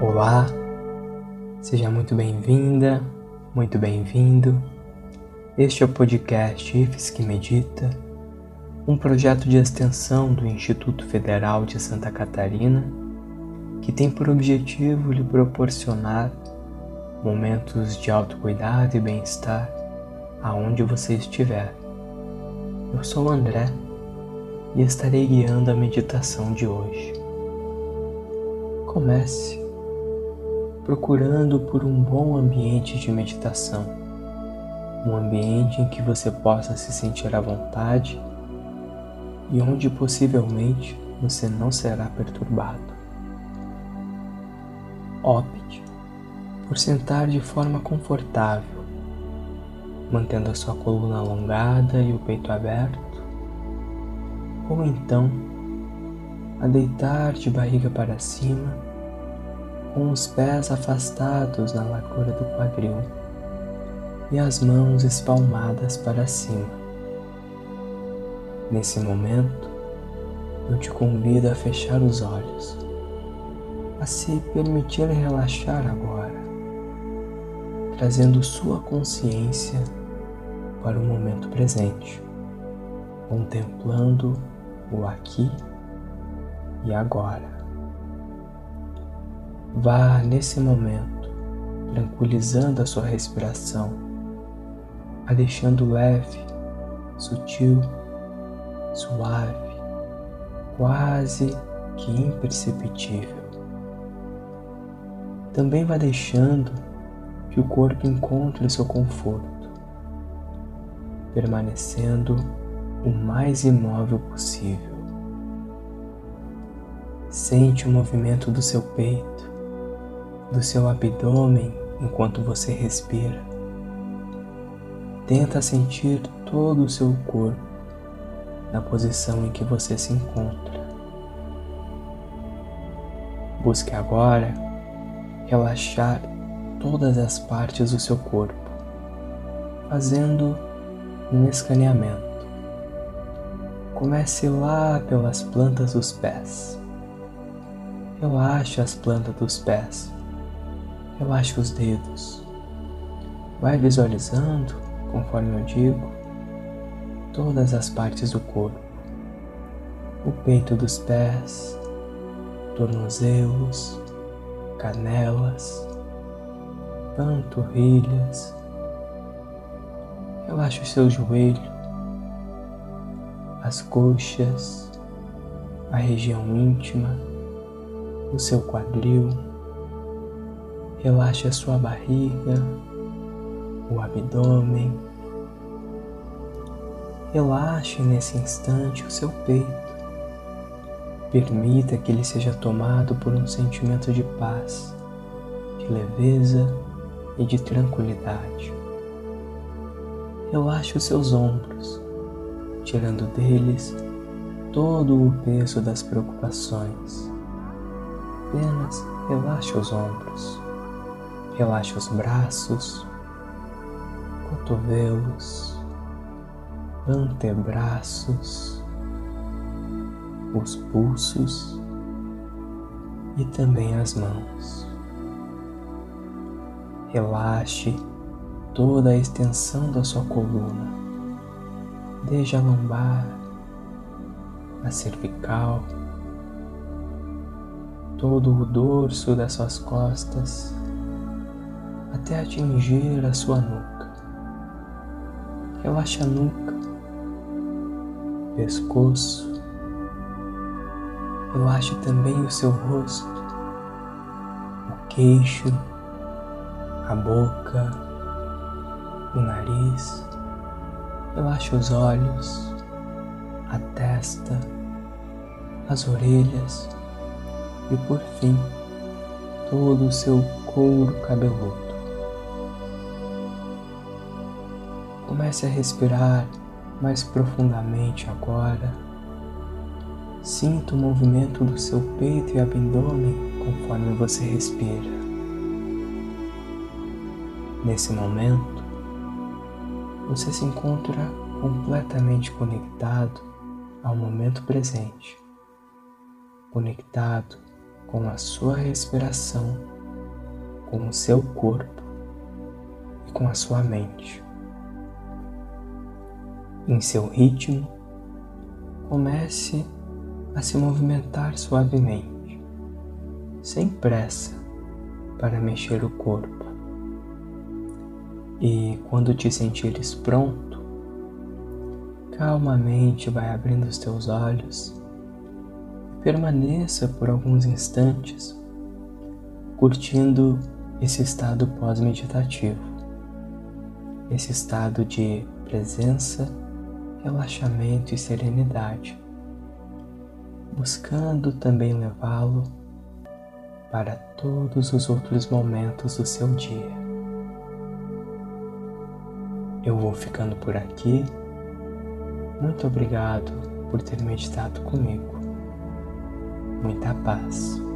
Olá, seja muito bem-vinda, muito bem-vindo. Este é o podcast IFES que Medita, um projeto de extensão do Instituto Federal de Santa Catarina que tem por objetivo lhe proporcionar momentos de autocuidado e bem-estar aonde você estiver. Eu sou o André e estarei guiando a meditação de hoje. Comece procurando por um bom ambiente de meditação, um ambiente em que você possa se sentir à vontade e onde possivelmente você não será perturbado. Opte por sentar de forma confortável, mantendo a sua coluna alongada e o peito aberto, ou então a deitar de barriga para cima com os pés afastados na largura do quadril e as mãos espalmadas para cima. Nesse momento, eu te convido a fechar os olhos, a se permitir relaxar agora, trazendo sua consciência para o momento presente, contemplando o aqui e agora. Vá nesse momento tranquilizando a sua respiração, a deixando leve, sutil, suave, quase que imperceptível. Também vá deixando que o corpo encontre seu conforto, permanecendo o mais imóvel possível. Sente o movimento do seu peito do seu abdômen enquanto você respira. Tenta sentir todo o seu corpo na posição em que você se encontra. Busque agora relaxar todas as partes do seu corpo, fazendo um escaneamento. Comece lá pelas plantas dos pés. Relaxe as plantas dos pés Relaxe os dedos. Vai visualizando, conforme eu digo, todas as partes do corpo. O peito dos pés, tornozelos, canelas, panturrilhas. Relaxe o seu joelho, as coxas, a região íntima, o seu quadril Relaxe a sua barriga, o abdômen. Relaxe nesse instante o seu peito. Permita que ele seja tomado por um sentimento de paz, de leveza e de tranquilidade. Relaxe os seus ombros, tirando deles todo o peso das preocupações. Apenas relaxe os ombros. Relaxe os braços, cotovelos, antebraços, os pulsos e também as mãos. Relaxe toda a extensão da sua coluna, desde a lombar, a cervical, todo o dorso das suas costas até atingir a sua nuca. Relaxa a nuca, pescoço, relaxe também o seu rosto, o queixo, a boca, o nariz, relaxe os olhos, a testa, as orelhas e por fim todo o seu couro cabeludo. Comece a respirar mais profundamente agora. Sinta o movimento do seu peito e abdômen conforme você respira. Nesse momento, você se encontra completamente conectado ao momento presente, conectado com a sua respiração, com o seu corpo e com a sua mente. Em seu ritmo, comece a se movimentar suavemente, sem pressa, para mexer o corpo. E quando te sentires pronto, calmamente vai abrindo os teus olhos e permaneça por alguns instantes curtindo esse estado pós-meditativo, esse estado de presença, relaxamento e serenidade, buscando também levá-lo para todos os outros momentos do seu dia. Eu vou ficando por aqui. Muito obrigado por ter meditado comigo. Muita paz.